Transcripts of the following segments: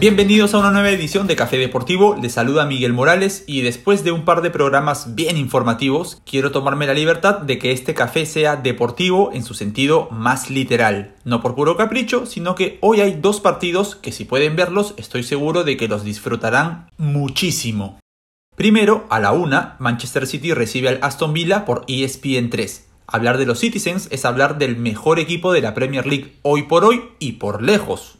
Bienvenidos a una nueva edición de Café Deportivo, les saluda Miguel Morales y después de un par de programas bien informativos, quiero tomarme la libertad de que este café sea deportivo en su sentido más literal, no por puro capricho, sino que hoy hay dos partidos que si pueden verlos estoy seguro de que los disfrutarán muchísimo. Primero, a la una, Manchester City recibe al Aston Villa por ESPN 3. Hablar de los Citizens es hablar del mejor equipo de la Premier League hoy por hoy y por lejos.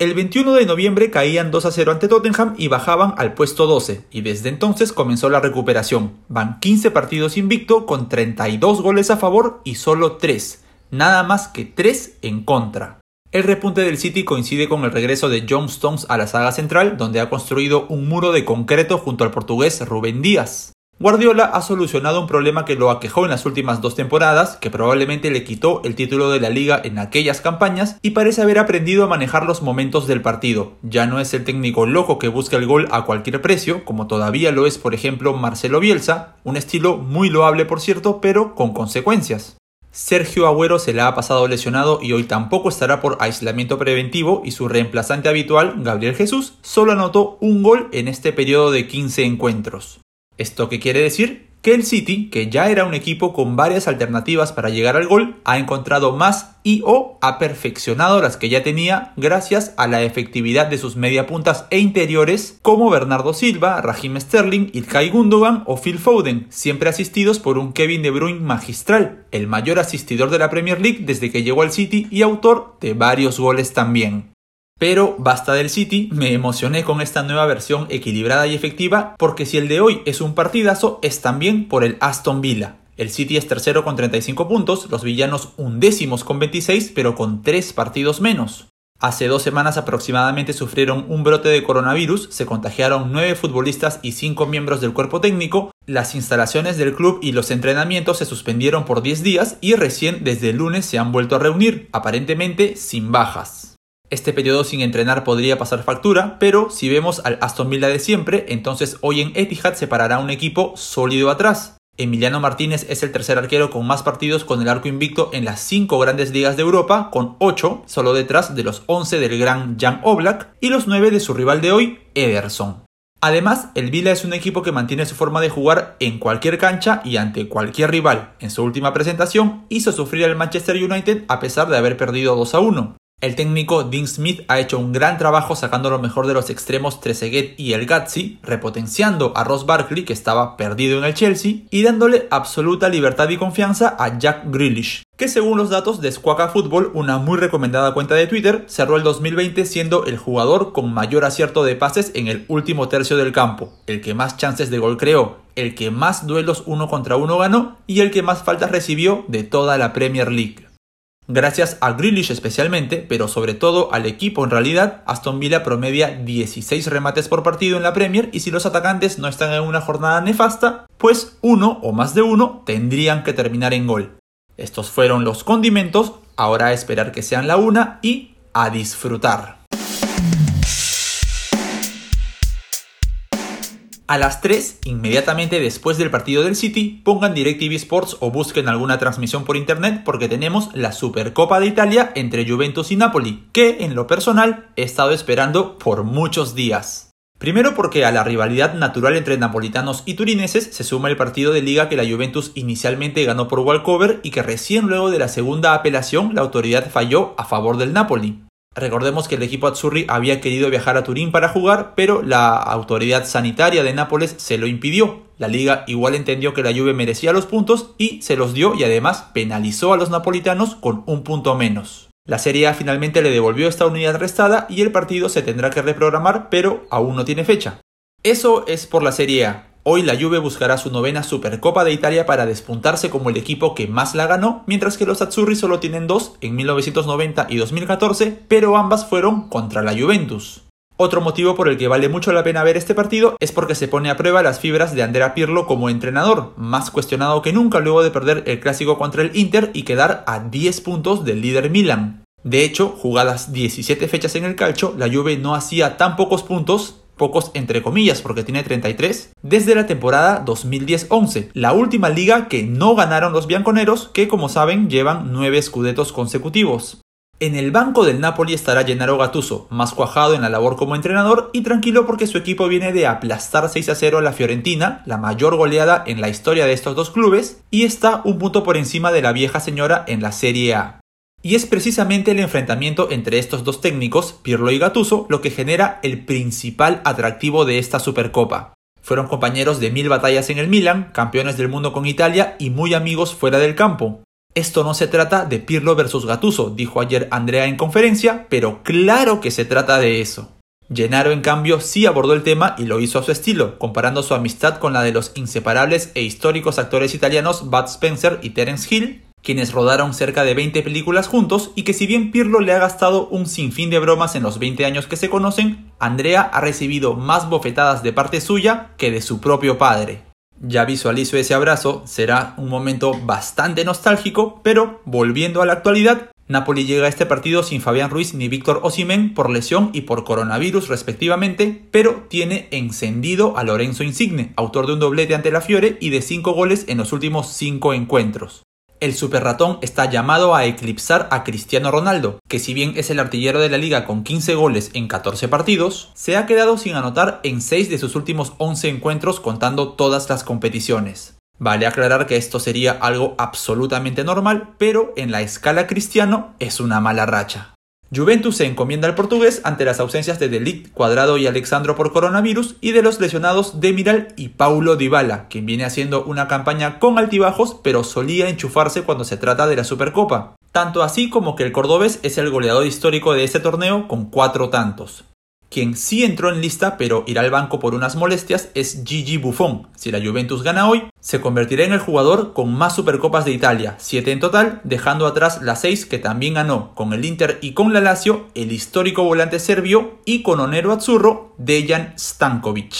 El 21 de noviembre caían 2 a 0 ante Tottenham y bajaban al puesto 12, y desde entonces comenzó la recuperación. Van 15 partidos invicto con 32 goles a favor y solo 3, nada más que 3 en contra. El repunte del City coincide con el regreso de John Stones a la saga central, donde ha construido un muro de concreto junto al portugués Rubén Díaz. Guardiola ha solucionado un problema que lo aquejó en las últimas dos temporadas, que probablemente le quitó el título de la liga en aquellas campañas, y parece haber aprendido a manejar los momentos del partido. Ya no es el técnico loco que busca el gol a cualquier precio, como todavía lo es por ejemplo Marcelo Bielsa, un estilo muy loable por cierto, pero con consecuencias. Sergio Agüero se la ha pasado lesionado y hoy tampoco estará por aislamiento preventivo y su reemplazante habitual, Gabriel Jesús, solo anotó un gol en este periodo de 15 encuentros. ¿Esto qué quiere decir? Que el City, que ya era un equipo con varias alternativas para llegar al gol, ha encontrado más y o ha perfeccionado las que ya tenía gracias a la efectividad de sus mediapuntas e interiores como Bernardo Silva, Raheem Sterling, Ilkay Gundogan o Phil Foden, siempre asistidos por un Kevin De Bruyne magistral, el mayor asistidor de la Premier League desde que llegó al City y autor de varios goles también. Pero basta del City, me emocioné con esta nueva versión equilibrada y efectiva porque si el de hoy es un partidazo es también por el Aston Villa. El City es tercero con 35 puntos, los villanos undécimos con 26 pero con 3 partidos menos. Hace dos semanas aproximadamente sufrieron un brote de coronavirus, se contagiaron 9 futbolistas y 5 miembros del cuerpo técnico, las instalaciones del club y los entrenamientos se suspendieron por 10 días y recién desde el lunes se han vuelto a reunir, aparentemente sin bajas. Este periodo sin entrenar podría pasar factura, pero si vemos al Aston Villa de siempre, entonces hoy en Etihad se parará un equipo sólido atrás. Emiliano Martínez es el tercer arquero con más partidos con el arco invicto en las 5 grandes ligas de Europa, con 8, solo detrás de los 11 del gran Jan Oblak y los 9 de su rival de hoy, Ederson. Además, el Villa es un equipo que mantiene su forma de jugar en cualquier cancha y ante cualquier rival. En su última presentación hizo sufrir al Manchester United a pesar de haber perdido 2 a 1. El técnico Dean Smith ha hecho un gran trabajo sacando lo mejor de los extremos Trezeguet y el Gazzi, repotenciando a Ross Barkley que estaba perdido en el Chelsea y dándole absoluta libertad y confianza a Jack Grealish, que según los datos de Squawka Football, una muy recomendada cuenta de Twitter, cerró el 2020 siendo el jugador con mayor acierto de pases en el último tercio del campo, el que más chances de gol creó, el que más duelos uno contra uno ganó y el que más faltas recibió de toda la Premier League. Gracias a Grealish especialmente, pero sobre todo al equipo en realidad, Aston Villa promedia 16 remates por partido en la Premier y si los atacantes no están en una jornada nefasta, pues uno o más de uno tendrían que terminar en gol. Estos fueron los condimentos, ahora a esperar que sean la una y a disfrutar. A las 3, inmediatamente después del partido del City, pongan DirecTV Sports o busquen alguna transmisión por internet porque tenemos la Supercopa de Italia entre Juventus y Napoli, que en lo personal he estado esperando por muchos días. Primero porque a la rivalidad natural entre napolitanos y turineses se suma el partido de liga que la Juventus inicialmente ganó por walkover y que recién luego de la segunda apelación la autoridad falló a favor del Napoli. Recordemos que el equipo Azzurri había querido viajar a Turín para jugar, pero la autoridad sanitaria de Nápoles se lo impidió. La liga igual entendió que la Juve merecía los puntos y se los dio y además penalizó a los napolitanos con un punto menos. La Serie A finalmente le devolvió esta unidad restada y el partido se tendrá que reprogramar, pero aún no tiene fecha. Eso es por la Serie A. Hoy la Juve buscará su novena Supercopa de Italia para despuntarse como el equipo que más la ganó, mientras que los Azzurri solo tienen dos en 1990 y 2014, pero ambas fueron contra la Juventus. Otro motivo por el que vale mucho la pena ver este partido es porque se pone a prueba las fibras de Andrea Pirlo como entrenador, más cuestionado que nunca luego de perder el clásico contra el Inter y quedar a 10 puntos del líder Milan. De hecho, jugadas 17 fechas en el calcio, la Juve no hacía tan pocos puntos pocos entre comillas porque tiene 33, desde la temporada 2010-11, la última liga que no ganaron los bianconeros que como saben llevan 9 escudetos consecutivos. En el banco del Napoli estará Gennaro Gattuso, más cuajado en la labor como entrenador y tranquilo porque su equipo viene de aplastar 6 a 0 a la Fiorentina, la mayor goleada en la historia de estos dos clubes, y está un punto por encima de la vieja señora en la Serie A. Y es precisamente el enfrentamiento entre estos dos técnicos, Pirlo y Gattuso, lo que genera el principal atractivo de esta Supercopa. Fueron compañeros de mil batallas en el Milan, campeones del mundo con Italia y muy amigos fuera del campo. Esto no se trata de Pirlo versus Gatuso, dijo ayer Andrea en conferencia, pero claro que se trata de eso. Gennaro, en cambio, sí abordó el tema y lo hizo a su estilo, comparando su amistad con la de los inseparables e históricos actores italianos Bud Spencer y Terence Hill, quienes rodaron cerca de 20 películas juntos y que si bien Pirlo le ha gastado un sinfín de bromas en los 20 años que se conocen, Andrea ha recibido más bofetadas de parte suya que de su propio padre. Ya visualizo ese abrazo, será un momento bastante nostálgico, pero volviendo a la actualidad, Napoli llega a este partido sin Fabián Ruiz ni Víctor Osimen por lesión y por coronavirus respectivamente, pero tiene encendido a Lorenzo Insigne, autor de un doblete ante la Fiore y de 5 goles en los últimos 5 encuentros. El Super Ratón está llamado a eclipsar a Cristiano Ronaldo, que si bien es el artillero de la liga con 15 goles en 14 partidos, se ha quedado sin anotar en 6 de sus últimos 11 encuentros contando todas las competiciones. Vale aclarar que esto sería algo absolutamente normal, pero en la escala cristiano es una mala racha. Juventus se encomienda al portugués ante las ausencias de Delict, Cuadrado y Alexandro por coronavirus y de los lesionados Demiral y Paulo Dybala, quien viene haciendo una campaña con altibajos pero solía enchufarse cuando se trata de la Supercopa. Tanto así como que el cordobés es el goleador histórico de este torneo con cuatro tantos. Quien sí entró en lista pero irá al banco por unas molestias es Gigi Buffon. Si la Juventus gana hoy, se convertirá en el jugador con más Supercopas de Italia, 7 en total, dejando atrás las 6 que también ganó con el Inter y con la Lazio el histórico volante serbio y con Onero Azzurro, Dejan Stankovic.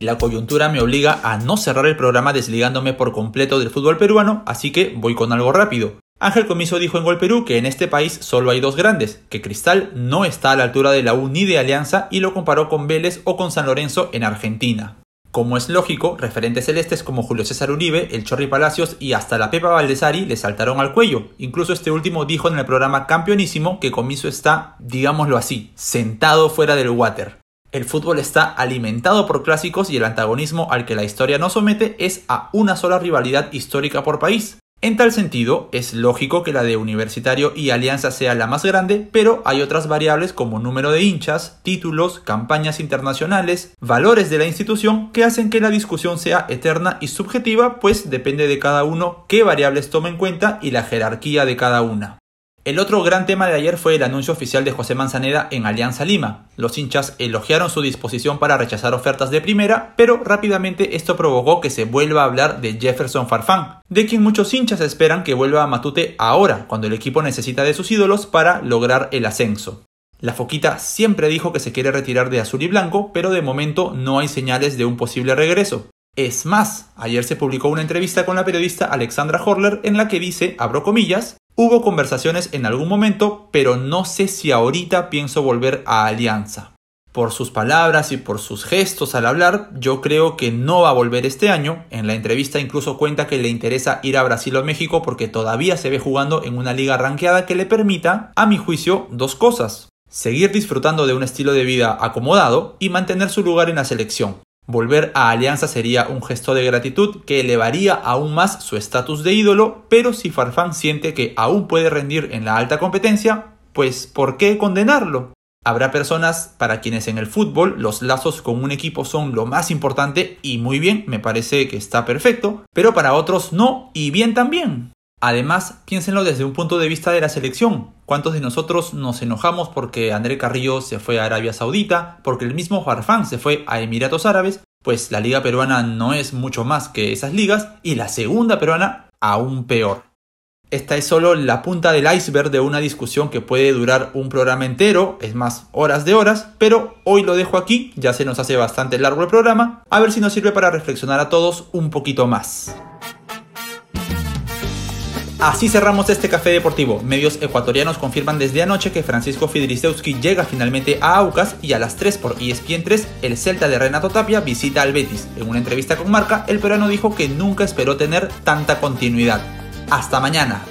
La coyuntura me obliga a no cerrar el programa desligándome por completo del fútbol peruano, así que voy con algo rápido. Ángel Comiso dijo en Gol Perú que en este país solo hay dos grandes, que Cristal no está a la altura de la U ni de Alianza y lo comparó con Vélez o con San Lorenzo en Argentina. Como es lógico, referentes celestes como Julio César Uribe, el Chorri Palacios y hasta la Pepa Valdesari le saltaron al cuello. Incluso este último dijo en el programa Campeonísimo que Comiso está, digámoslo así, sentado fuera del water. El fútbol está alimentado por clásicos y el antagonismo al que la historia nos somete es a una sola rivalidad histórica por país. En tal sentido, es lógico que la de Universitario y Alianza sea la más grande, pero hay otras variables como número de hinchas, títulos, campañas internacionales, valores de la institución que hacen que la discusión sea eterna y subjetiva, pues depende de cada uno qué variables toma en cuenta y la jerarquía de cada una. El otro gran tema de ayer fue el anuncio oficial de José Manzaneda en Alianza Lima. Los hinchas elogiaron su disposición para rechazar ofertas de primera, pero rápidamente esto provocó que se vuelva a hablar de Jefferson Farfán, de quien muchos hinchas esperan que vuelva a Matute ahora, cuando el equipo necesita de sus ídolos para lograr el ascenso. La Foquita siempre dijo que se quiere retirar de azul y blanco, pero de momento no hay señales de un posible regreso. Es más, ayer se publicó una entrevista con la periodista Alexandra Horler en la que dice, abro comillas, Hubo conversaciones en algún momento, pero no sé si ahorita pienso volver a Alianza. Por sus palabras y por sus gestos al hablar, yo creo que no va a volver este año. En la entrevista incluso cuenta que le interesa ir a Brasil o México porque todavía se ve jugando en una liga ranqueada que le permita, a mi juicio, dos cosas. Seguir disfrutando de un estilo de vida acomodado y mantener su lugar en la selección. Volver a Alianza sería un gesto de gratitud que elevaría aún más su estatus de ídolo, pero si Farfán siente que aún puede rendir en la alta competencia, pues ¿por qué condenarlo? Habrá personas para quienes en el fútbol los lazos con un equipo son lo más importante y muy bien, me parece que está perfecto, pero para otros no y bien también. Además, piénsenlo desde un punto de vista de la selección. ¿Cuántos de nosotros nos enojamos porque André Carrillo se fue a Arabia Saudita, porque el mismo Farfán se fue a Emiratos Árabes? Pues la liga peruana no es mucho más que esas ligas y la segunda peruana aún peor. Esta es solo la punta del iceberg de una discusión que puede durar un programa entero, es más, horas de horas, pero hoy lo dejo aquí, ya se nos hace bastante largo el programa, a ver si nos sirve para reflexionar a todos un poquito más. Así cerramos este café deportivo. Medios ecuatorianos confirman desde anoche que Francisco Fidrisewski llega finalmente a Aucas y a las 3 por ESPN 3 el Celta de Renato Tapia visita al Betis. En una entrevista con Marca, el peruano dijo que nunca esperó tener tanta continuidad. Hasta mañana.